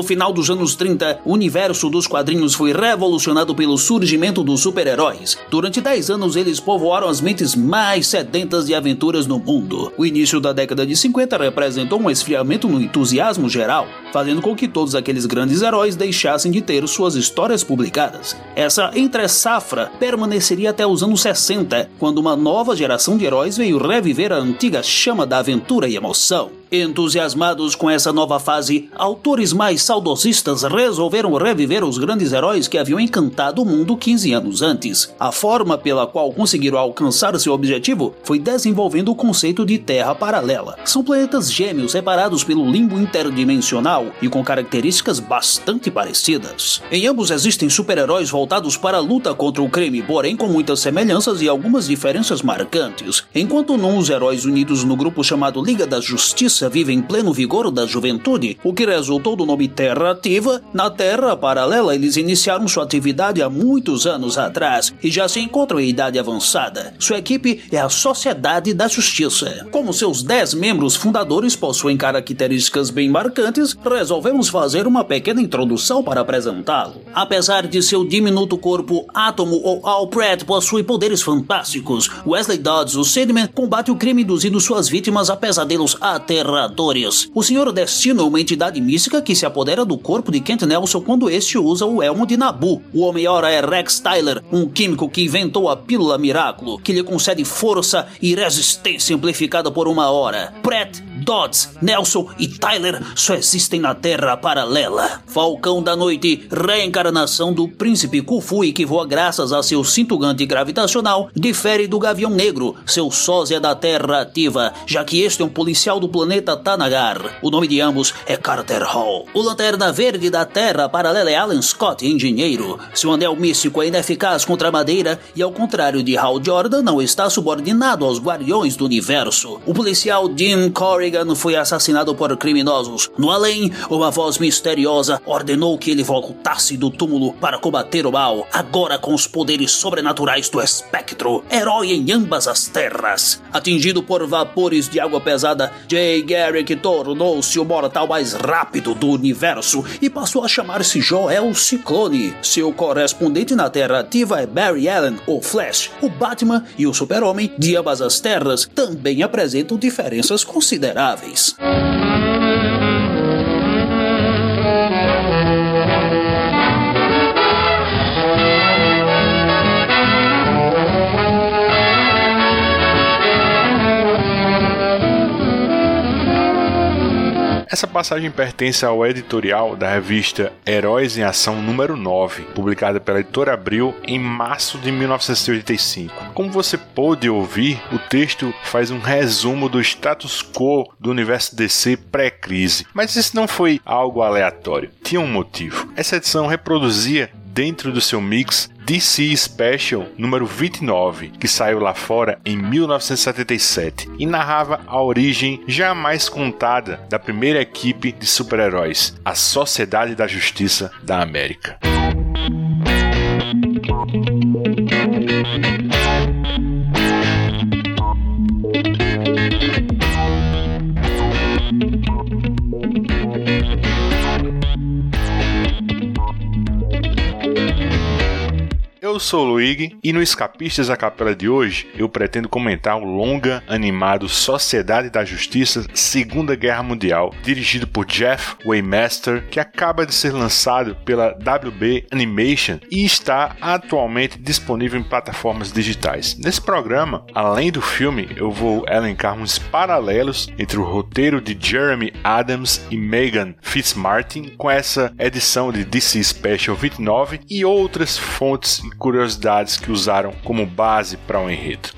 No final dos anos 30, o universo dos quadrinhos foi revolucionado pelo surgimento dos super-heróis. Durante 10 anos, eles povoaram as mentes mais sedentas de aventuras no mundo. O início da década de 50 representou um esfriamento no entusiasmo geral, fazendo com que todos aqueles grandes heróis deixassem de ter suas histórias publicadas. Essa entre-safra permaneceria até os anos 60, quando uma nova geração de heróis veio reviver a antiga chama da aventura e emoção. Entusiasmados com essa nova fase, autores mais saudosistas resolveram reviver os grandes heróis que haviam encantado o mundo 15 anos antes. A forma pela qual conseguiram alcançar seu objetivo foi desenvolvendo o conceito de Terra Paralela. São planetas gêmeos separados pelo limbo interdimensional e com características bastante parecidas. Em ambos existem super-heróis voltados para a luta contra o crime, porém com muitas semelhanças e algumas diferenças marcantes. Enquanto num os heróis unidos no grupo chamado Liga da Justiça vive em pleno vigor da juventude, o que resultou do nome Terra Ativa. Na Terra Paralela, eles iniciaram sua atividade há muitos anos atrás e já se encontram em idade avançada. Sua equipe é a Sociedade da Justiça. Como seus dez membros fundadores possuem características bem marcantes, resolvemos fazer uma pequena introdução para apresentá-lo. Apesar de seu diminuto corpo, Átomo ou Alfred possui poderes fantásticos. Wesley Dodds, o Sandman, combate o crime induzindo suas vítimas a pesadelos aterradores aterradores. O Senhor Destino é uma entidade mística que se apodera do corpo de Kent Nelson quando este usa o elmo de Nabu. O Homem-Hora é Rex Tyler, um químico que inventou a pílula Miraculo, que lhe concede força e resistência amplificada por uma hora. Pratt Dodds, Nelson e Tyler só existem na Terra paralela. Falcão da Noite, reencarnação do Príncipe Kufui que voa graças a seu cinto gravitacional, difere do Gavião Negro, seu sósia da Terra ativa, já que este é um policial do planeta Tanagar. O nome de ambos é Carter Hall. O Lanterna Verde da Terra paralela é Alan Scott, engenheiro. Seu anel místico é ineficaz contra a madeira e, ao contrário de Hal Jordan, não está subordinado aos Guardiões do Universo. O policial Dean Corey Reagan foi assassinado por criminosos. No além, uma voz misteriosa ordenou que ele voltasse do túmulo para combater o mal, agora com os poderes sobrenaturais do espectro, herói em ambas as terras. Atingido por vapores de água pesada, Jay Garrick tornou-se o mortal mais rápido do universo e passou a chamar-se Joel Ciclone. Seu correspondente na Terra ativa é Barry Allen, o Flash. O Batman e o Super-Homem de ambas as terras também apresentam diferenças consideráveis Essa passagem pertence ao editorial da revista Heróis em Ação número 9, publicada pela editora Abril em março de 1985. Como você pôde ouvir, o texto faz um resumo do status quo do universo DC pré-crise. Mas isso não foi algo aleatório, tinha um motivo. Essa edição reproduzia dentro do seu mix DC Special número 29, que saiu lá fora em 1977 e narrava a origem jamais contada da primeira equipe de super-heróis, a Sociedade da Justiça da América. Eu sou o Luigi e no Escapistas a Capela de hoje eu pretendo comentar o longa animado Sociedade da Justiça Segunda Guerra Mundial, dirigido por Jeff Waymaster, que acaba de ser lançado pela WB Animation e está atualmente disponível em plataformas digitais. Nesse programa, além do filme, eu vou elencar uns paralelos entre o roteiro de Jeremy Adams e Megan Fitzmartin com essa edição de DC Special 29 e outras fontes curiosidades que usaram como base para o um enredo.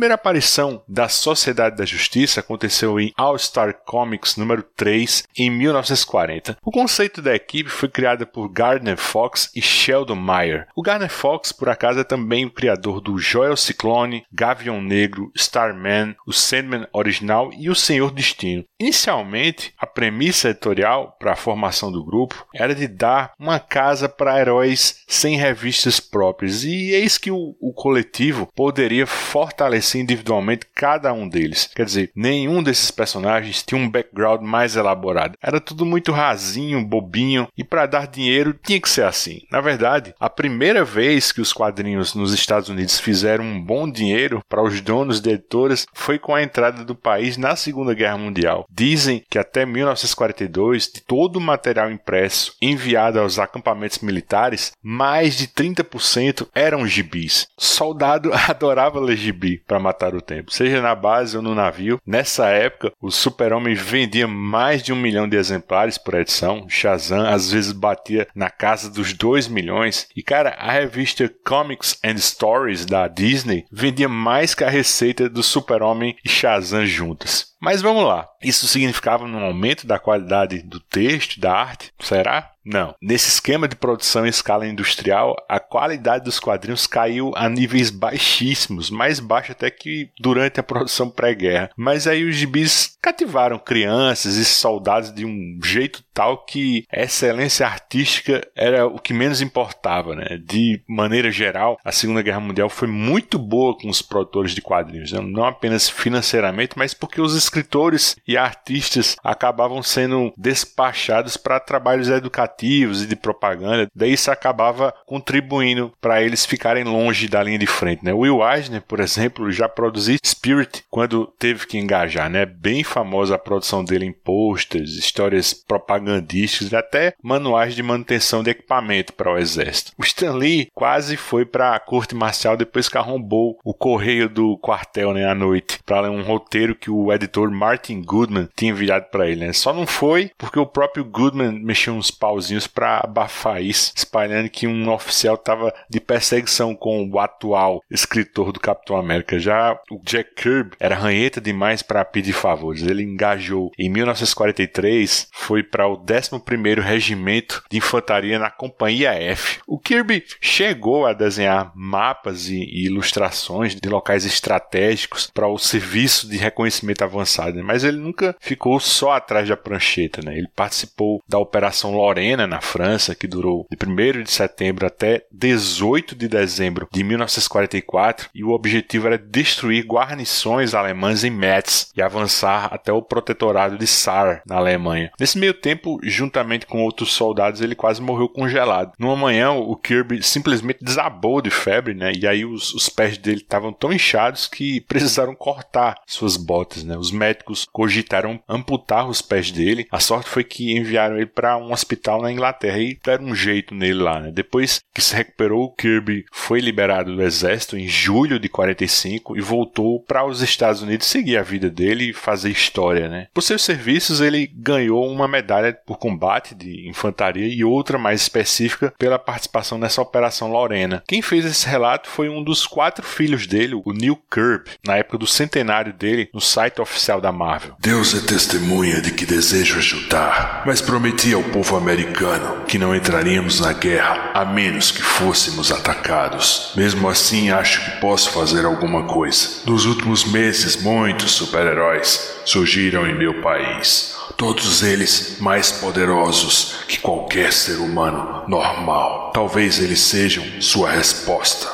Primeira aparição da Sociedade da Justiça aconteceu em All Star Comics número 3 em 1940. O conceito da equipe foi criado por Gardner Fox e Sheldon Meyer. O Gardner Fox, por acaso, é também o criador do Joel Ciclone, Gavião Negro, Starman, o Sandman original e o Senhor Destino. Inicialmente, a premissa editorial para a formação do grupo era de dar uma casa para heróis sem revistas próprias, e eis que o, o coletivo poderia fortalecer individualmente cada um deles. Quer dizer, nenhum desses personagens tinha um background mais elaborado. Era tudo muito rasinho, bobinho, e para dar dinheiro tinha que ser assim. Na verdade, a primeira vez que os quadrinhos nos Estados Unidos fizeram um bom dinheiro para os donos de editoras foi com a entrada do país na Segunda Guerra Mundial. Dizem que até 1942, de todo o material impresso enviado aos acampamentos militares, mais de 30% eram gibis. Soldado adorava ler gibi para matar o tempo, seja na base ou no navio. Nessa época, o Super-Homem vendia mais de um milhão de exemplares por edição. Shazam às vezes batia na casa dos 2 milhões. E cara, a revista Comics and Stories da Disney vendia mais que a receita do Super-Homem e Shazam juntas. Mas vamos lá. Isso significava um aumento da qualidade do texto, da arte? Será? Não. Nesse esquema de produção em escala industrial, a qualidade dos quadrinhos caiu a níveis baixíssimos, mais baixo até que durante a produção pré-guerra. Mas aí os gibis cativaram crianças e soldados de um jeito tal que a excelência artística era o que menos importava, né? De maneira geral, a Segunda Guerra Mundial foi muito boa com os produtores de quadrinhos, né? não apenas financeiramente, mas porque os escritores e artistas acabavam sendo despachados para trabalhos educativos e de propaganda, daí isso acabava contribuindo para eles ficarem longe da linha de frente. Né? Will Eisner, por exemplo, já produziu Spirit quando teve que engajar, né? Bem famosa a produção dele em posters, histórias propagandísticas e até manuais de manutenção de equipamento para o exército. O Stan Lee quase foi para a corte marcial depois que arrombou o correio do quartel né, à noite para ler um roteiro que o editor escritor Martin Goodman tinha enviado para ele. Né? Só não foi porque o próprio Goodman mexeu uns pauzinhos para abafar isso, espalhando que um oficial estava de perseguição com o atual escritor do Capitão América. Já o Jack Kirby era ranheta demais para pedir favores. Ele engajou em 1943, foi para o 11º Regimento de Infantaria na Companhia F. O Kirby chegou a desenhar mapas e, e ilustrações de locais estratégicos para o serviço de reconhecimento avançado né? mas ele nunca ficou só atrás da prancheta. Né? Ele participou da Operação Lorena na França, que durou de 1 de setembro até 18 de dezembro de 1944, e o objetivo era destruir guarnições alemãs em Metz e avançar até o protetorado de Saar, na Alemanha. Nesse meio tempo, juntamente com outros soldados, ele quase morreu congelado. Numa manhã, o Kirby simplesmente desabou de febre, né? E aí os, os pés dele estavam tão inchados que precisaram cortar suas botas, né? Os médicos cogitaram amputar os pés dele. A sorte foi que enviaram ele para um hospital na Inglaterra e deram um jeito nele lá. Né? Depois que se recuperou, Kirby foi liberado do exército em julho de 45 e voltou para os Estados Unidos seguir a vida dele e fazer história. Né? Por seus serviços, ele ganhou uma medalha por combate de infantaria e outra mais específica pela participação nessa Operação Lorena. Quem fez esse relato foi um dos quatro filhos dele, o Neil Kirby, na época do centenário dele, no site oficial oficial da Marvel. Deus é testemunha de que desejo ajudar, mas prometi ao povo americano que não entraríamos na guerra a menos que fôssemos atacados. Mesmo assim, acho que posso fazer alguma coisa. Nos últimos meses, muitos super-heróis surgiram em meu país. Todos eles mais poderosos que qualquer ser humano normal. Talvez eles sejam sua resposta.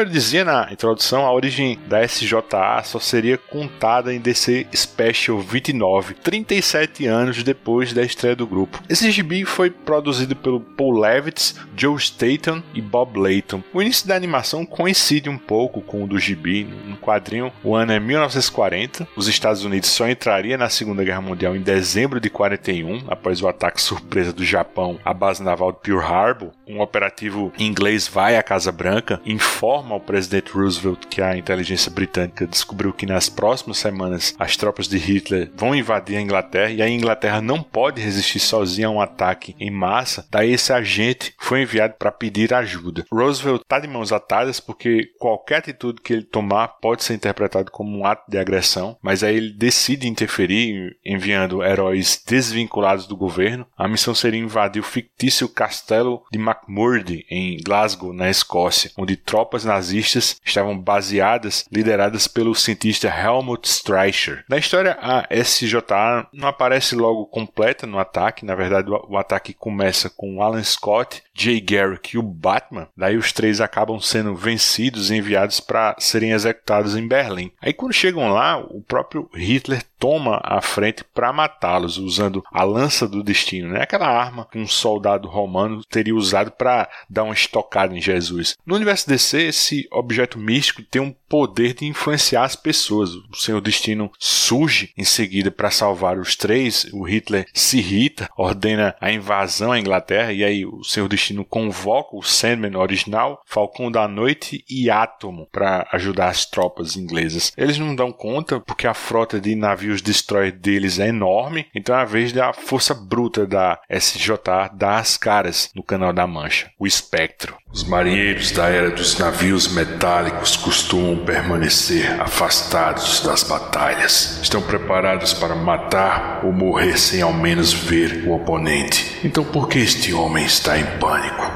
Como eu dizia na introdução, a origem da SJA só seria contada em DC Special 29, 37 anos depois da estreia do grupo. Esse gibi foi produzido pelo Paul Levitz, Joe Staton e Bob Layton. O início da animação coincide um pouco com o do gibi. No quadrinho, o ano é 1940. Os Estados Unidos só entraria na Segunda Guerra Mundial em dezembro de 41, após o ataque surpresa do Japão à base naval de Pearl Harbor. Um operativo inglês vai à Casa Branca, informa ao presidente Roosevelt que a inteligência britânica descobriu que nas próximas semanas as tropas de Hitler vão invadir a Inglaterra e a Inglaterra não pode resistir sozinha a um ataque em massa, daí esse agente foi enviado para pedir ajuda. Roosevelt está de mãos atadas porque qualquer atitude que ele tomar pode ser interpretado como um ato de agressão, mas aí ele decide interferir enviando heróis desvinculados do governo. A missão seria invadir o fictício castelo de McMurdo em Glasgow, na Escócia, onde tropas nazistas estavam baseadas, lideradas pelo cientista Helmut Streicher. Na história, a SJA não aparece logo completa no ataque, na verdade, o, ataque começa com Alan Scott, Jay Garrick e o Batman. Daí os três acabam sendo vencidos e enviados para serem executados em Berlim. Aí quando chegam lá, o próprio Hitler toma a frente para matá-los usando a lança do destino, né? Aquela arma que um soldado romano teria usado para dar uma estocada em Jesus. No universo DC, esse objeto místico tem um poder de influenciar as pessoas. O Senhor Destino surge em seguida para salvar os três. O Hitler se irrita, ordena a invasão à Inglaterra e aí o Senhor Destino convoca o Sandman original, Falcão da Noite e Átomo para ajudar as tropas inglesas. Eles não dão conta porque a frota de navios destroyer deles é enorme, então é a vez da força bruta da SJ dar as caras no Canal da Mancha, o Espectro. Os marinheiros da era dos navios metálicos costumam permanecer afastados das batalhas. Estão preparados para matar ou morrer sem ao menos ver o oponente. Então por que este homem está em pânico?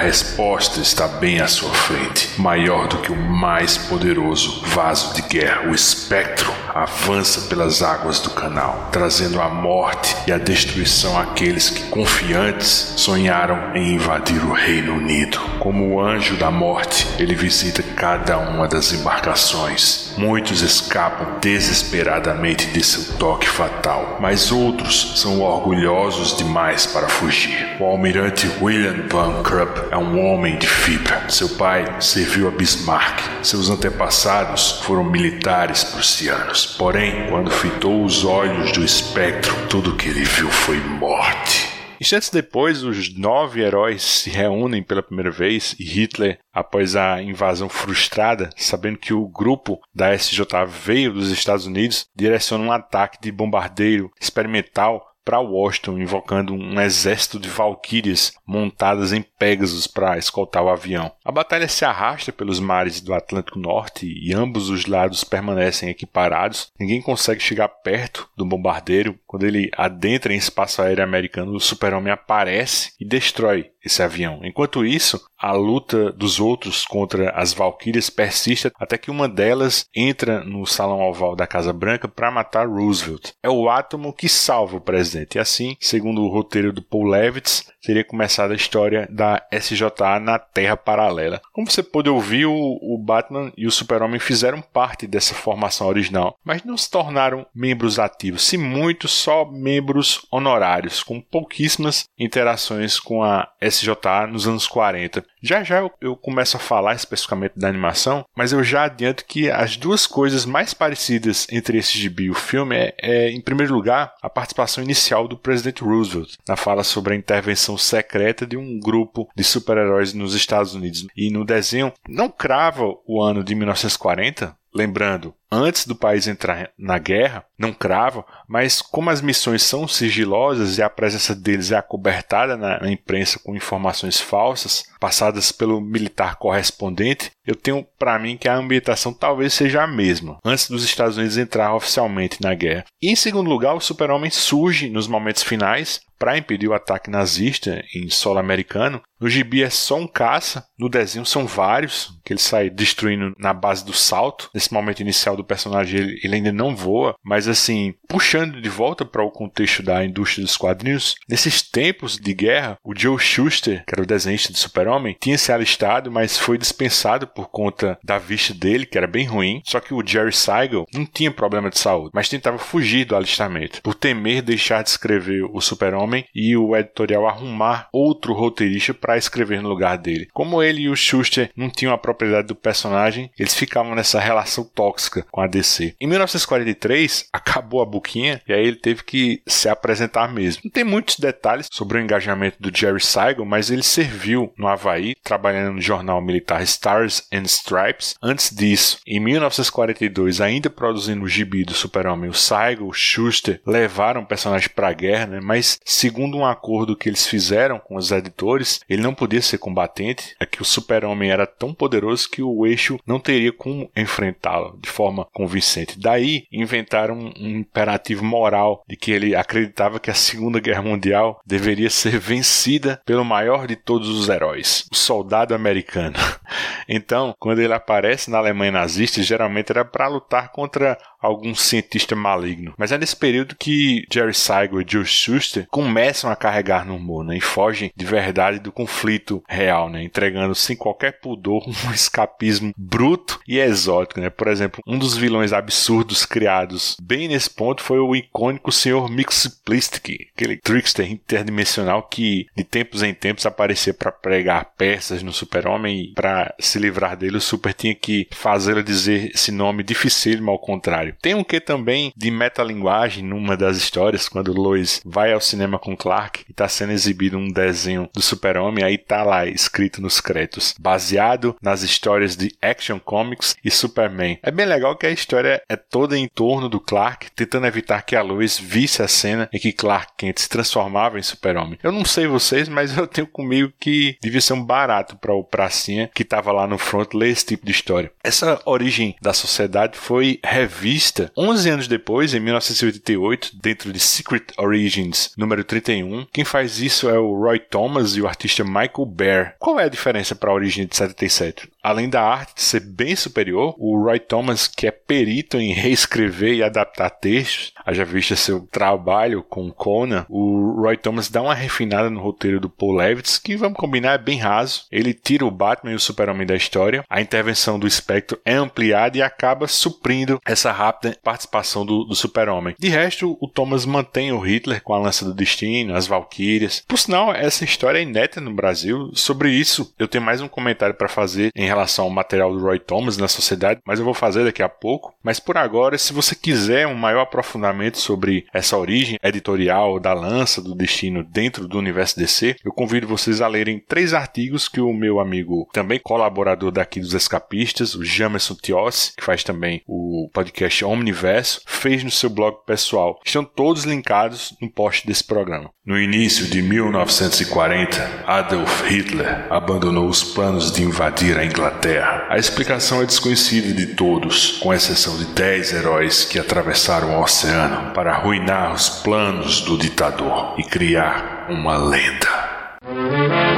A resposta está bem à sua frente. Maior do que o mais poderoso vaso de guerra, o espectro avança pelas águas do canal, trazendo a morte e a destruição àqueles que, confiantes, sonharam em invadir o Reino Unido. Como o anjo da morte, ele visita cada uma das embarcações. Muitos escapam desesperadamente de seu toque fatal, mas outros são orgulhosos demais para fugir. O almirante William Van Krupp é um homem de fibra. Seu pai serviu a Bismarck. Seus antepassados foram militares prussianos. Porém, quando fitou os olhos do espectro, tudo que ele viu foi morte. Instantes depois, os nove heróis se reúnem pela primeira vez e Hitler, após a invasão frustrada, sabendo que o grupo da SJ veio dos Estados Unidos, direciona um ataque de bombardeiro experimental para Washington, invocando um exército de valquírias montadas em Pegasus para escoltar o avião. A batalha se arrasta pelos mares do Atlântico Norte e ambos os lados permanecem equiparados. Ninguém consegue chegar perto do bombardeiro. Quando ele adentra em espaço aéreo americano, o super-homem aparece e destrói esse avião. Enquanto isso, a luta dos outros contra as Valkyrias persiste até que uma delas entra no salão oval da Casa Branca para matar Roosevelt. É o átomo que salva o presidente. E assim, segundo o roteiro do Paul Levitz, teria começado a história da SJA na Terra Paralela. Como você pôde ouvir, o, o Batman e o Super-Homem fizeram parte dessa formação original, mas não se tornaram membros ativos, se muito só membros honorários, com pouquíssimas interações com a SJA nos anos 40. Já já eu, eu começo a falar especificamente da animação, mas eu já adianto que as duas coisas mais parecidas entre esse gibi e o filme é, é, em primeiro lugar, a participação inicial do presidente Roosevelt na fala sobre a intervenção secreta de um grupo de super-heróis nos Estados Unidos. E no desenho não crava o ano de 1940, lembrando, antes do país entrar na guerra, não crava, mas como as missões são sigilosas e a presença deles é acobertada na imprensa com informações falsas, passadas pelo militar correspondente, eu tenho para mim que a ambientação talvez seja a mesma, antes dos Estados Unidos entrar oficialmente na guerra. E em segundo lugar, o super-homem surge nos momentos finais para impedir o ataque nazista em solo americano. No gibi é só um caça, no desenho são vários, que ele sai destruindo na base do salto. Nesse momento inicial do personagem ele, ele ainda não voa, mas assim, puxando de volta para o contexto da indústria dos quadrinhos, nesses tempos de guerra, o Joe Schuster, que era o desenhista de Super-Homem, tinha se alistado, mas foi dispensado por conta da vista dele, que era bem ruim. Só que o Jerry Siegel não tinha problema de saúde, mas tentava fugir do alistamento, por temer deixar de escrever o Super-Homem e o editorial arrumar outro roteirista para escrever no lugar dele. Como ele e o Schuster não tinham a propriedade do personagem, eles ficavam nessa relação tóxica com a DC. Em 1943, acabou a buquinha e aí ele teve que se apresentar mesmo. Não tem muitos detalhes sobre o engajamento do Jerry Siegel, mas ele serviu no Havaí, trabalhando no jornal militar Stars and Stripes. Antes disso, em 1942, ainda produzindo o gibi do Super-Homem, o Siegel, o Schuster levaram o personagem para a guerra, né? mas segundo um acordo que eles fizeram com os editores, ele não podia ser combatente, é que o Super-Homem era tão poderoso que o eixo não teria como enfrentá-lo de forma convincente. Daí inventaram um imperativo moral de que ele acreditava que a Segunda Guerra Mundial deveria ser vencida pelo maior de todos os heróis, o soldado americano. Então, quando ele aparece na Alemanha nazista, geralmente era para lutar contra algum cientista maligno. Mas é nesse período que Jerry Siegel e Joe Shuster começam a carregar no humor, né? E fogem de verdade do conflito real, né? Entregando sem qualquer pudor um escapismo bruto e exótico, né? Por exemplo, um dos vilões absurdos criados bem nesse ponto foi o icônico Sr. Mixplistic, aquele trickster interdimensional que de tempos em tempos aparecia para pregar peças no Super-Homem e para se livrar dele o Super tinha que fazê-lo dizer esse nome dificílimo ao contrário. Tem um que também de metalinguagem numa das histórias, quando Lois vai ao cinema com Clark e está sendo exibido um desenho do Super-Homem, aí tá lá escrito nos créditos, baseado nas histórias de Action Comics e Superman. É bem legal que a história é toda em torno do Clark, tentando evitar que a Lois visse a cena em que Clark Kent se transformava em Super-Homem. Eu não sei vocês, mas eu tenho comigo que devia ser um barato para o pracinha que estava lá no front ler esse tipo de história. Essa origem da sociedade foi revista revista 11 anos depois, em 1988, dentro de Secret Origins número 31. Quem faz isso é o Roy Thomas e o artista Michael Bear. Qual é a diferença para a origem de 77? Além da arte ser bem superior, o Roy Thomas, que é perito em reescrever e adaptar textos, haja vista seu trabalho com Conan, o Roy Thomas dá uma refinada no roteiro do Paul Levitz, que vamos combinar é bem raso. Ele tira o Batman e o Super-Homem da história, a intervenção do espectro é ampliada e acaba suprindo essa rápida participação do, do Super-Homem. De resto, o Thomas mantém o Hitler com a Lança do Destino, as Valkyrias. Por sinal, essa história é inédita no Brasil. Sobre isso, eu tenho mais um comentário para fazer em relação ao material do Roy Thomas na sociedade, mas eu vou fazer daqui a pouco. Mas por agora, se você quiser um maior aprofundamento sobre essa origem editorial da Lança do Destino dentro do universo DC, eu convido vocês a lerem três artigos que o meu amigo, também colaborador daqui dos Escapistas, o Jamerson Tiossi, que faz também o podcast Omniverso, fez no seu blog pessoal. Estão todos linkados no post desse programa. No início de 1940, Adolf Hitler abandonou os planos de invadir a Inglaterra. A explicação é desconhecida de todos, com exceção de 10 heróis que atravessaram o oceano para arruinar os planos do ditador e criar uma lenda.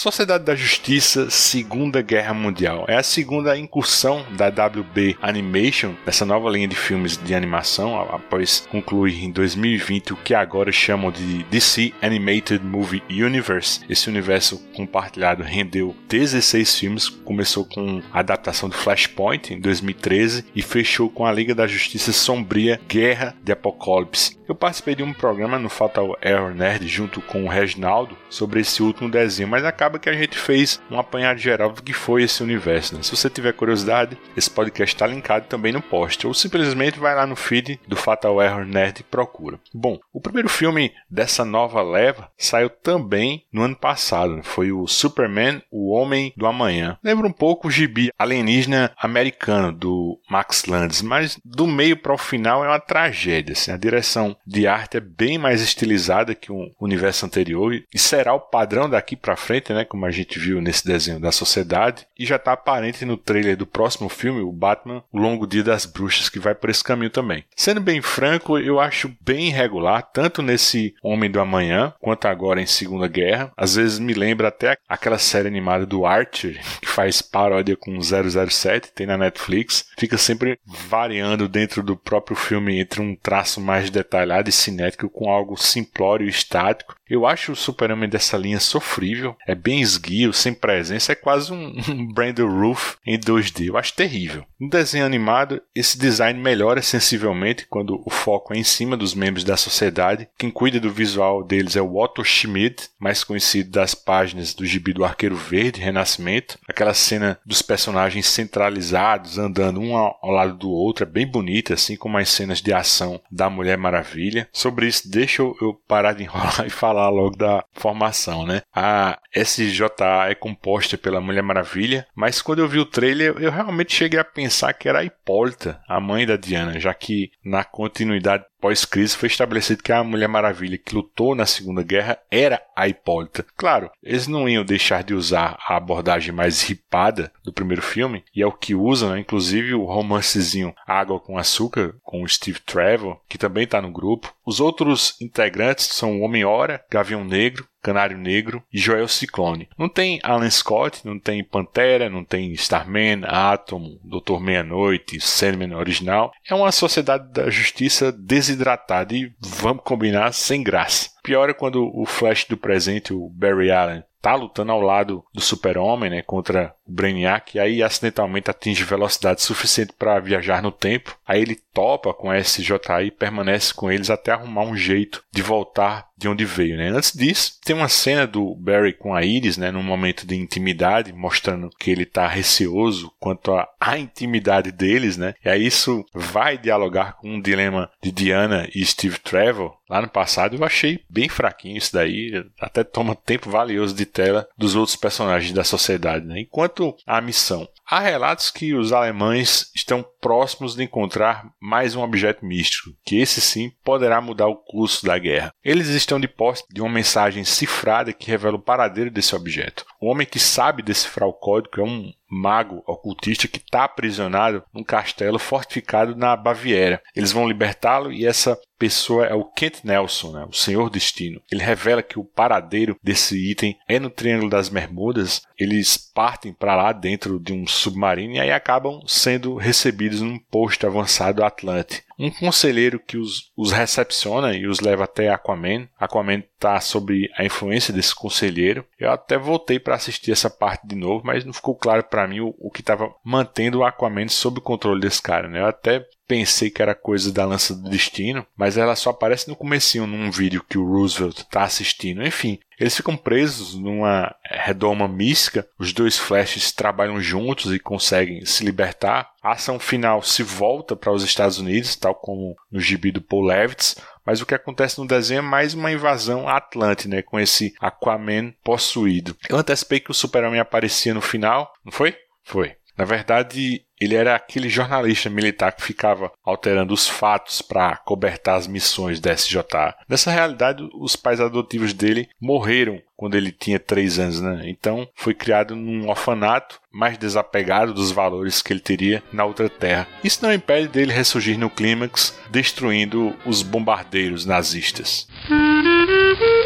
Sociedade da Justiça Segunda Guerra Mundial. É a segunda incursão da WB Animation, essa nova linha de filmes de animação, após concluir em 2020 o que agora chamam de DC Animated Movie Universe. Esse universo compartilhado rendeu 16 filmes, começou com a adaptação do Flashpoint em 2013 e fechou com a Liga da Justiça Sombria Guerra de Apocalipse. Eu participei de um programa no Fatal Error Nerd junto com o Reginaldo sobre esse último desenho, mas acaba acaba que a gente fez um apanhado geral do que foi esse universo. Né? Se você tiver curiosidade, esse podcast está linkado também no post, ou simplesmente vai lá no feed do Fatal Error Nerd e procura. Bom, o primeiro filme dessa nova leva saiu também no ano passado, né? foi o Superman, o Homem do Amanhã. Lembra um pouco o gibi alienígena americano do Max Landis, mas do meio para o final é uma tragédia. Assim. A direção de arte é bem mais estilizada que o universo anterior e será o padrão daqui para frente, né? Né? Como a gente viu nesse desenho da sociedade, e já está aparente no trailer do próximo filme, o Batman, O Longo Dia das Bruxas, que vai por esse caminho também. Sendo bem franco, eu acho bem irregular, tanto nesse Homem do Amanhã, quanto agora em Segunda Guerra. Às vezes me lembra até aquela série animada do Archer, que faz paródia com 007, tem na Netflix. Fica sempre variando dentro do próprio filme entre um traço mais detalhado e cinético com algo simplório e estático. Eu acho o Super-Homem dessa linha sofrível, é bem esguio, sem presença, é quase um, um Brandon Roof em 2D. Eu acho terrível. No desenho animado, esse design melhora sensivelmente quando o foco é em cima dos membros da sociedade. Quem cuida do visual deles é o Otto Schmidt, mais conhecido das páginas do gibi do Arqueiro Verde, Renascimento. Aquela cena dos personagens centralizados, andando um ao lado do outro, é bem bonita, assim como as cenas de ação da Mulher Maravilha. Sobre isso, deixa eu parar de enrolar e falar logo da formação, né? A SJA é composta pela Mulher Maravilha, mas quando eu vi o trailer, eu realmente cheguei a pensar que era a Hipólita, a mãe da Diana, já que na continuidade pós-crise foi estabelecido que a Mulher Maravilha que lutou na Segunda Guerra era a Hipólita. Claro, eles não iam deixar de usar a abordagem mais ripada do primeiro filme, e é o que usam, né? inclusive o romancezinho Água com Açúcar, com o Steve Trevor, que também está no grupo. Os outros integrantes são o Homem-Hora, Gavião Negro, Canário Negro e Joel Ciclone. Não tem Alan Scott, não tem Pantera, não tem Starman, Atom, Doutor Meia-Noite, Sandman original. É uma sociedade da justiça desidratada e, vamos combinar, sem graça. Pior é quando o Flash do presente, o Barry Allen, tá lutando ao lado do Super-Homem, né, contra Brainiac, e aí acidentalmente atinge velocidade suficiente para viajar no tempo. Aí ele topa com a SJI e permanece com eles até arrumar um jeito de voltar de onde veio, né? Antes disso, tem uma cena do Barry com a Iris, né, num momento de intimidade, mostrando que ele tá receoso quanto à, à intimidade deles, né? E aí isso vai dialogar com um dilema de Diana e Steve Trevor. Lá no passado eu achei bem fraquinho isso daí, até toma tempo valioso de tela dos outros personagens da sociedade, né? Enquanto a missão Há relatos que os alemães estão próximos de encontrar mais um objeto místico, que esse sim poderá mudar o curso da guerra. Eles estão de posse de uma mensagem cifrada que revela o paradeiro desse objeto. O homem que sabe decifrar o código é um mago ocultista que está aprisionado num castelo fortificado na Baviera. Eles vão libertá-lo e essa pessoa é o Kent Nelson, né, o Senhor Destino. Ele revela que o paradeiro desse item é no Triângulo das Bermudas. Eles partem para lá dentro de um submarino e aí acabam sendo recebidos num posto avançado Atlante um conselheiro que os, os recepciona e os leva até Aquaman. Aquaman está sob a influência desse conselheiro. Eu até voltei para assistir essa parte de novo, mas não ficou claro para mim o, o que estava mantendo o Aquaman sob o controle desse cara. Né? Eu até pensei que era coisa da lança do destino, mas ela só aparece no comecinho num vídeo que o Roosevelt está assistindo. Enfim, eles ficam presos numa redoma mística, os dois Flashes trabalham juntos e conseguem se libertar. A ação final se volta para os Estados Unidos, tal como no gibi do Paul Levitz, mas o que acontece no desenho é mais uma invasão Atlante, né, com esse Aquaman possuído. Eu antecipei que o Super-Homem aparecia no final, não foi? Foi. Na verdade, ele era aquele jornalista militar que ficava alterando os fatos para cobertar as missões da SJA. Nessa realidade, os pais adotivos dele morreram quando ele tinha 3 anos, né? Então foi criado num orfanato mais desapegado dos valores que ele teria na outra terra. Isso não impede dele ressurgir no clímax, destruindo os bombardeiros nazistas.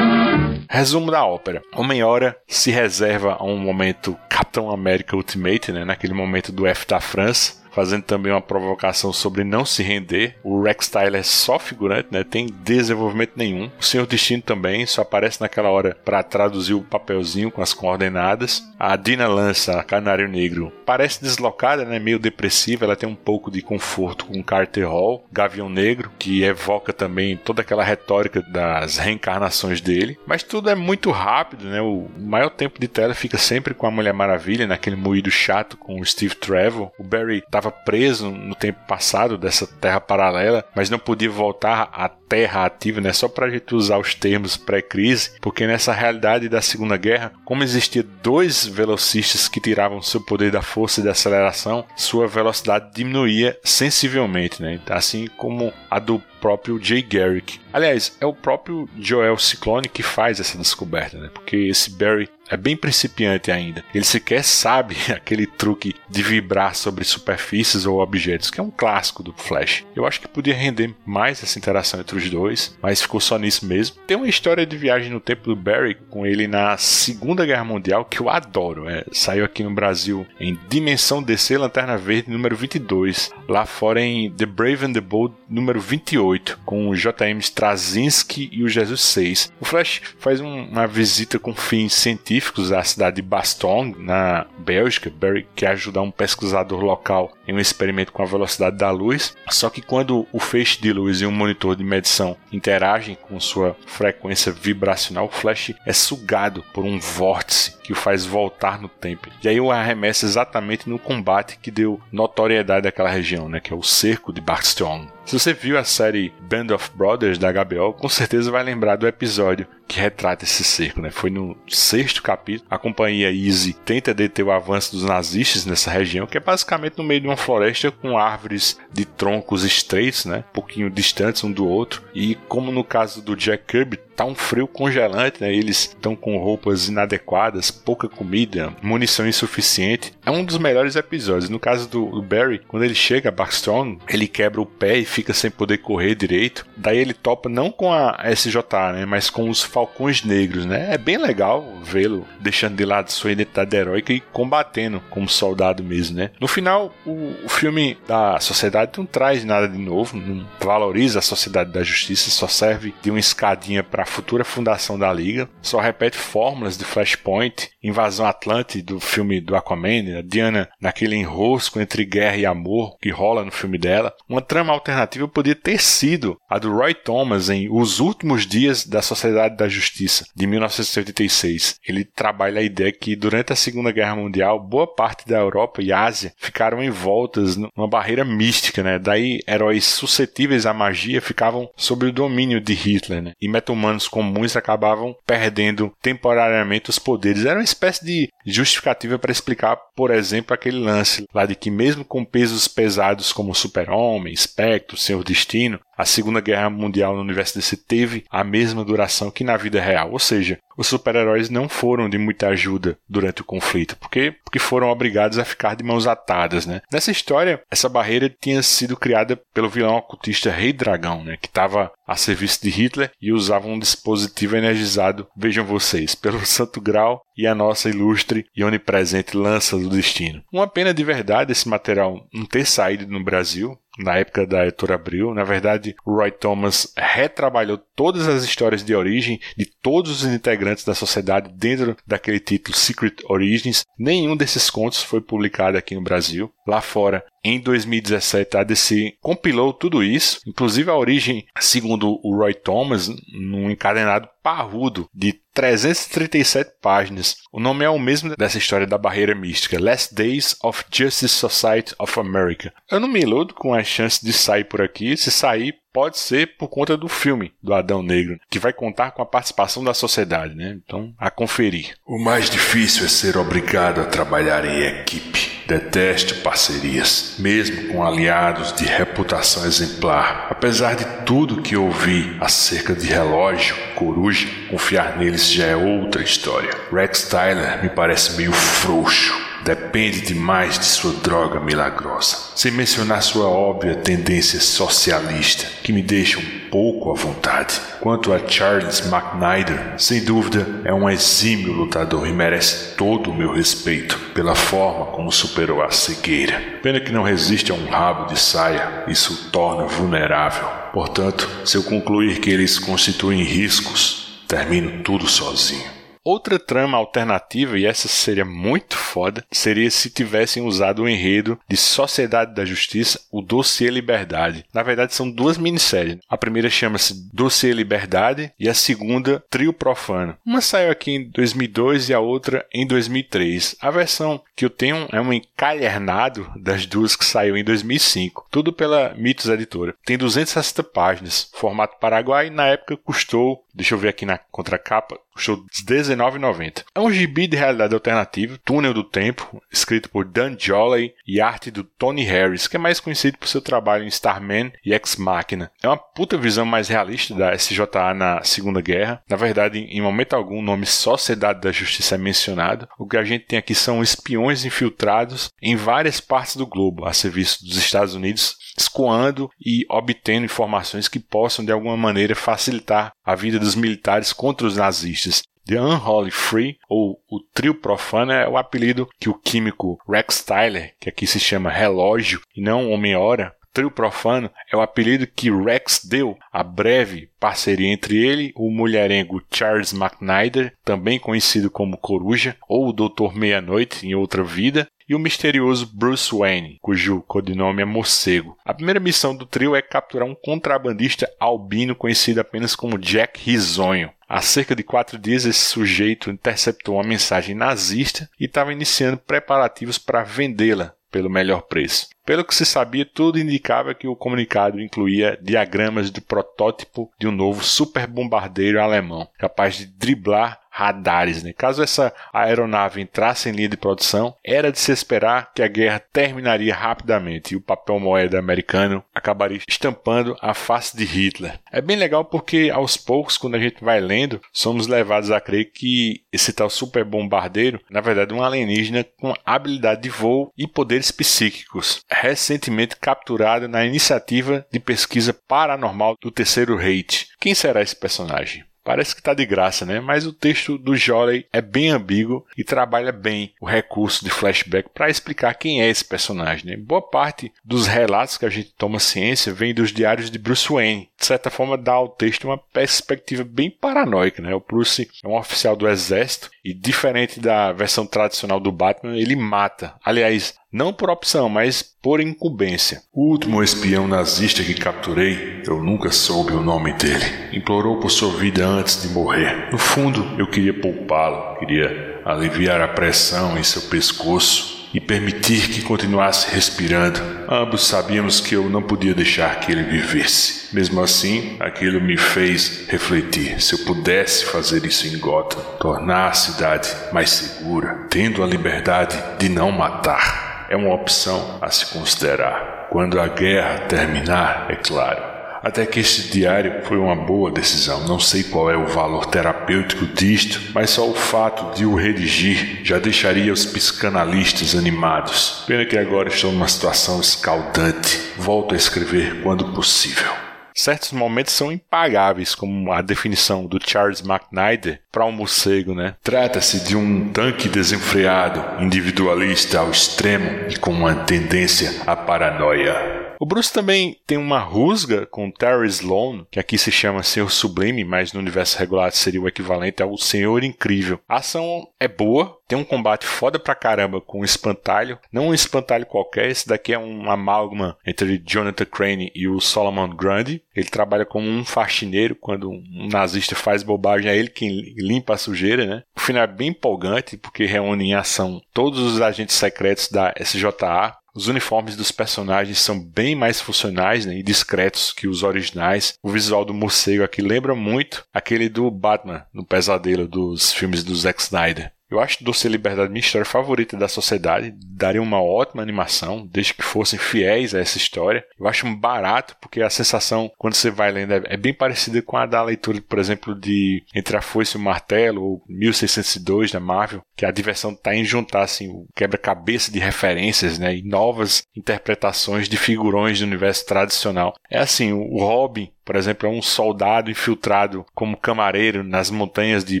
Resumo da ópera. Homem-Hora se reserva a um momento Capitão América Ultimate, né, naquele momento do F da França, fazendo também uma provocação sobre não se render. O Rex Tyler é só figurante, né? Tem desenvolvimento nenhum. O Senhor Destino também só aparece naquela hora para traduzir o papelzinho com as coordenadas. A Dina Lança, Canário Negro, parece deslocada, né? Meio depressiva. Ela tem um pouco de conforto com Carter Hall, Gavião Negro, que evoca também toda aquela retórica das reencarnações dele. Mas tudo é muito rápido, né? O maior tempo de tela fica sempre com a Mulher Maravilha, naquele moído chato com o Steve Trevor. O Barry tá estava preso no tempo passado dessa terra paralela, mas não podia voltar à terra ativa, né? Só para a gente usar os termos pré-crise, porque nessa realidade da Segunda Guerra, como existia dois velocistas que tiravam seu poder da força e da aceleração, sua velocidade diminuía sensivelmente, né? Assim como a do próprio Jay Garrick. Aliás, é o próprio Joel Ciclone que faz essa descoberta, né? Porque esse Barry é bem principiante ainda. Ele sequer sabe aquele truque de vibrar sobre superfícies ou objetos, que é um clássico do Flash. Eu acho que podia render mais essa interação entre os dois, mas ficou só nisso mesmo. Tem uma história de viagem no tempo do Barry com ele na Segunda Guerra Mundial que eu adoro. É, saiu aqui no Brasil em Dimensão DC Lanterna Verde número 22, lá fora em The Brave and the Bold número 28, com o J.M. Straczynski e o Jesus 6. O Flash faz um, uma visita com fins científicos à cidade de Bastogne, na Bélgica. Barry quer ajudar um pesquisador local em um experimento com a velocidade da luz. Só que quando o feixe de luz e um monitor de medição interagem com sua frequência vibracional, o Flash é sugado por um vórtice que o faz voltar no tempo. E aí o arremessa exatamente no combate que deu notoriedade àquela região, né, que é o cerco de Bastogne. Se você viu a série Band of Brothers da HBO, com certeza vai lembrar do episódio que retrata esse cerco. Né? Foi no sexto capítulo. A companhia Easy tenta deter o avanço dos nazistas nessa região, que é basicamente no meio de uma floresta com árvores de troncos estreitos, né? um pouquinho distantes um do outro. E como no caso do Jack Kirby, tá um frio congelante, né? Eles estão com roupas inadequadas, pouca comida, munição insuficiente. É um dos melhores episódios. No caso do, Barry, quando ele chega a Barstone, ele quebra o pé e fica sem poder correr direito. Daí ele topa não com a SJ, né? Mas com os Falcões Negros, né? É bem legal vê-lo deixando de lado sua identidade heróica e combatendo como soldado mesmo, né? No final, o, o filme da sociedade não traz nada de novo, não valoriza a sociedade da justiça, só serve de uma escadinha para a futura fundação da Liga, só repete fórmulas de Flashpoint, invasão Atlante do filme do Aquaman, né? Diana naquele enrosco entre guerra e amor que rola no filme dela. Uma trama alternativa poderia ter sido a do Roy Thomas em Os Últimos Dias da Sociedade da Justiça, de 1986. Ele trabalha a ideia que durante a Segunda Guerra Mundial, boa parte da Europa e Ásia ficaram envoltas numa barreira mística, né? Daí heróis suscetíveis à magia ficavam sob o domínio de Hitler, né? E meta-humanos comuns acabavam perdendo temporariamente os poderes. Era uma espécie de justificativa para explicar, por exemplo, aquele lance lá de que mesmo com pesos pesados como Super-Homem, Spectre, Senhor Destino, a Segunda Guerra Mundial no universo DC teve a mesma duração que na vida real. Ou seja, os super-heróis não foram de muita ajuda durante o conflito, porque, porque foram obrigados a ficar de mãos atadas. Né? Nessa história, essa barreira tinha sido criada pelo vilão ocultista Rei Dragão, né, que estava a serviço de Hitler e usava um dispositivo energizado, vejam vocês, pelo Santo Grau e a nossa ilustre e onipresente Lança do Destino. Uma pena de verdade esse material não ter saído no Brasil, na época da editora Abril. Na verdade, Roy Thomas retrabalhou todas as histórias de origem de todos os integrantes da sociedade dentro daquele título Secret Origins. Nenhum desses contos foi publicado aqui no Brasil. Lá fora, em 2017, a DC compilou tudo isso, inclusive a origem, segundo o Roy Thomas, num encadenado parrudo de 337 páginas. O nome é o mesmo dessa história da barreira mística, Last Days of Justice Society of America. Eu não me iludo com a chance de sair por aqui. Se sair, pode ser por conta do filme do Adão Negro, que vai contar com a participação da sociedade, né? Então, a conferir. O mais difícil é ser obrigado a trabalhar em equipe. Detesto parcerias, mesmo com aliados de reputação exemplar. Apesar de tudo que ouvi acerca de relógio, coruja, confiar neles já é outra história. Rex Tyler me parece meio frouxo depende demais de sua droga milagrosa, sem mencionar sua óbvia tendência socialista, que me deixa um pouco à vontade. Quanto a Charles McNider, sem dúvida é um exímio lutador e merece todo o meu respeito pela forma como superou a cegueira. Pena que não resiste a um rabo de saia, isso o torna vulnerável. Portanto, se eu concluir que eles constituem riscos, termino tudo sozinho. Outra trama alternativa, e essa seria muito foda, seria se tivessem usado o enredo de Sociedade da Justiça, o Dossiê Liberdade. Na verdade, são duas minisséries. A primeira chama-se Dossiê Liberdade e a segunda Trio Profano. Uma saiu aqui em 2002 e a outra em 2003. A versão que eu tenho é um encalhernado das duas que saiu em 2005. Tudo pela Mitos Editora. Tem 260 páginas, formato paraguai, na época custou Deixa eu ver aqui na contracapa. Custou R$19,90. É um gibi de realidade alternativa, Túnel do Tempo, escrito por Dan Jolley e arte do Tony Harris, que é mais conhecido por seu trabalho em Starman e Ex Machina. É uma puta visão mais realista da SJA na Segunda Guerra. Na verdade, em momento algum, o nome Sociedade da Justiça é mencionado. O que a gente tem aqui são espiões infiltrados em várias partes do globo, a serviço dos Estados Unidos escoando e obtendo informações que possam de alguma maneira facilitar a vida dos militares contra os nazistas. The Unholy Free, ou o Trio Profano, é o apelido que o químico Rex Tyler, que aqui se chama Relógio e não Homem-Hora, Trio Profano é o apelido que Rex deu à breve parceria entre ele, o mulherengo Charles McNider, também conhecido como Coruja, ou o Doutor Meia-Noite em outra vida, e o misterioso Bruce Wayne, cujo codinome é Morcego. A primeira missão do trio é capturar um contrabandista albino conhecido apenas como Jack Risonho. Há cerca de quatro dias, esse sujeito interceptou uma mensagem nazista e estava iniciando preparativos para vendê-la pelo melhor preço. Pelo que se sabia, tudo indicava que o comunicado incluía diagramas do protótipo de um novo superbombardeiro alemão, capaz de driblar radares. Né? Caso essa aeronave entrasse em linha de produção, era de se esperar que a guerra terminaria rapidamente e o papel moeda americano acabaria estampando a face de Hitler. É bem legal porque aos poucos, quando a gente vai lendo, somos levados a crer que esse tal super bombardeiro, na verdade, é um alienígena com habilidade de voo e poderes psíquicos, recentemente capturado na iniciativa de pesquisa paranormal do Terceiro Reich. Quem será esse personagem? Parece que está de graça, né? Mas o texto do Jolley é bem ambíguo e trabalha bem o recurso de flashback para explicar quem é esse personagem. Né? Boa parte dos relatos que a gente toma ciência vem dos diários de Bruce Wayne. De certa forma, dá ao texto uma perspectiva bem paranoica. Né? O Bruce é um oficial do exército e, diferente da versão tradicional do Batman, ele mata. Aliás, não por opção, mas por incumbência. O último espião nazista que capturei, eu nunca soube o nome dele. Implorou por sua vida antes de morrer. No fundo, eu queria poupá-lo, queria aliviar a pressão em seu pescoço e permitir que continuasse respirando. Ambos sabíamos que eu não podia deixar que ele vivesse. Mesmo assim, aquilo me fez refletir. Se eu pudesse fazer isso em Gotham, tornar a cidade mais segura, tendo a liberdade de não matar é uma opção a se considerar. Quando a guerra terminar, é claro. Até que este diário foi uma boa decisão. Não sei qual é o valor terapêutico disto, mas só o fato de o redigir já deixaria os psicanalistas animados. Pena que agora estou numa situação escaldante. Volto a escrever quando possível certos momentos são impagáveis, como a definição do Charles McNider para um morcego, né? Trata-se de um tanque desenfreado, individualista ao extremo e com uma tendência à paranoia. O Bruce também tem uma rusga com Terry Sloan, que aqui se chama Senhor Sublime, mas no universo regular seria o equivalente ao Senhor Incrível. A ação é boa, tem um combate foda pra caramba com um espantalho. Não um espantalho qualquer, esse daqui é um amálgama entre Jonathan Crane e o Solomon Grundy. Ele trabalha como um faxineiro, quando um nazista faz bobagem, é ele quem limpa a sujeira, né? O final é bem empolgante, porque reúne em ação todos os agentes secretos da SJA, os uniformes dos personagens são bem mais funcionais né, e discretos que os originais. O visual do morcego aqui lembra muito aquele do Batman no Pesadelo dos filmes do Zack Snyder. Eu acho Doce Liberdade minha história favorita da sociedade. Daria uma ótima animação, desde que fossem fiéis a essa história. Eu acho um barato, porque a sensação, quando você vai lendo, é bem parecida com a da leitura, por exemplo, de Entre a Foice e o Martelo, ou 1602 da Marvel, que a diversão está em juntar assim, o quebra-cabeça de referências né, e novas interpretações de figurões do universo tradicional. É assim, o Robin por exemplo, é um soldado infiltrado como camareiro nas montanhas de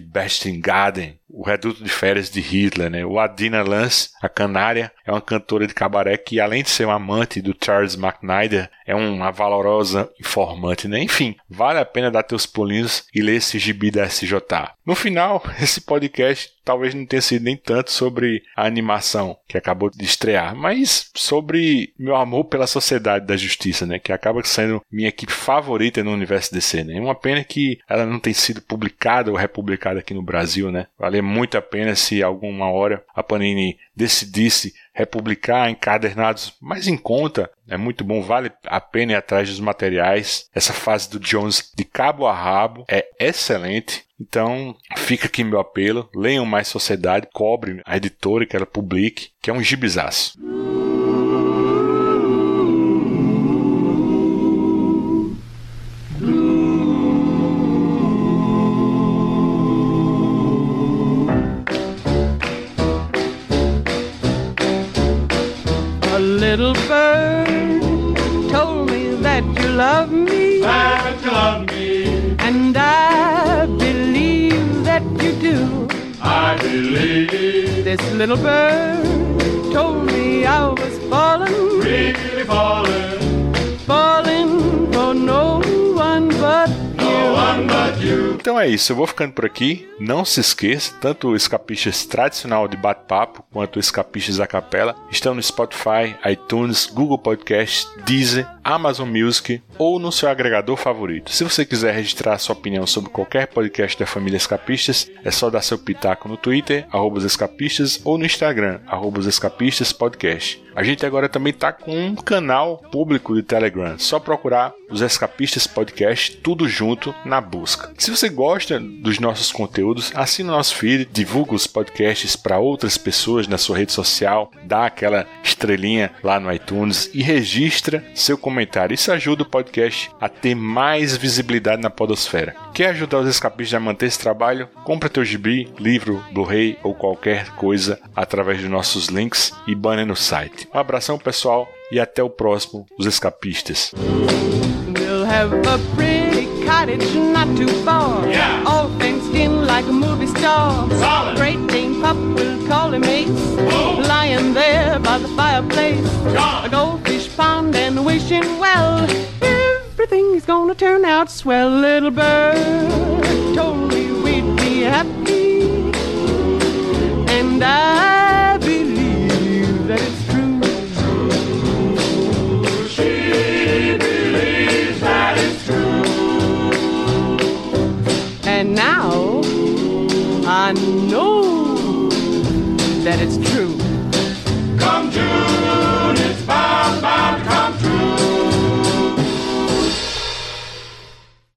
Berchtesgaden, o reduto de férias de Hitler, né? O Adina Lance, a canária, é uma cantora de cabaré que, além de ser uma amante do Charles McNider, é uma valorosa informante, né? Enfim, vale a pena dar teus pulinhos e ler esse gibi da SJ. No final, esse podcast talvez não tenha sido nem tanto sobre a animação que acabou de estrear, mas sobre meu amor pela Sociedade da Justiça, né? Que acaba sendo minha equipe favorita no universo DC, né? Uma pena que ela não tenha sido publicada ou republicada aqui no Brasil, né? Vale muito a pena se alguma hora a Panini decidisse republicar encadernados mais em conta. É muito bom, vale a pena ir atrás dos materiais. Essa fase do Jones de cabo a rabo é excelente. Então, fica aqui meu apelo. Leiam mais Sociedade, cobre a editora que ela publique, que é um gibizaço. Love me. That you love me. And I believe that you do. I believe. This little bird told me I was falling. Really falling. Então é isso, eu vou ficando por aqui. Não se esqueça, tanto o Escapistas tradicional de bate-papo quanto o Escapistas a capela estão no Spotify, iTunes, Google Podcasts, Deezer, Amazon Music ou no seu agregador favorito. Se você quiser registrar sua opinião sobre qualquer podcast da família Escapistas, é só dar seu pitaco no Twitter, arroba escapistas, ou no Instagram, arroba escapistas podcast. A gente agora também tá com um canal público de Telegram. Só procurar os Escapistas Podcast, tudo junto na busca. Se você gosta dos nossos conteúdos, assine o nosso feed, divulga os podcasts para outras pessoas na sua rede social, dá aquela estrelinha lá no iTunes e registra seu comentário. Isso ajuda o podcast a ter mais visibilidade na podosfera. Quer ajudar os escapistas a manter esse trabalho? Compra teu gibi, livro, Blu-ray ou qualquer coisa através dos nossos links e banner no site. Um abração pessoal e até o próximo, os escapistas. We'll cottage not too far. Yeah. All fenced in like a movie star. Solid. Great Dane pup will call him Ace. Boom. Lying there by the fireplace. John. A goldfish pond and wishing well. Everything's gonna turn out swell. Little bird told me we'd be happy. And I believe I know that it's true.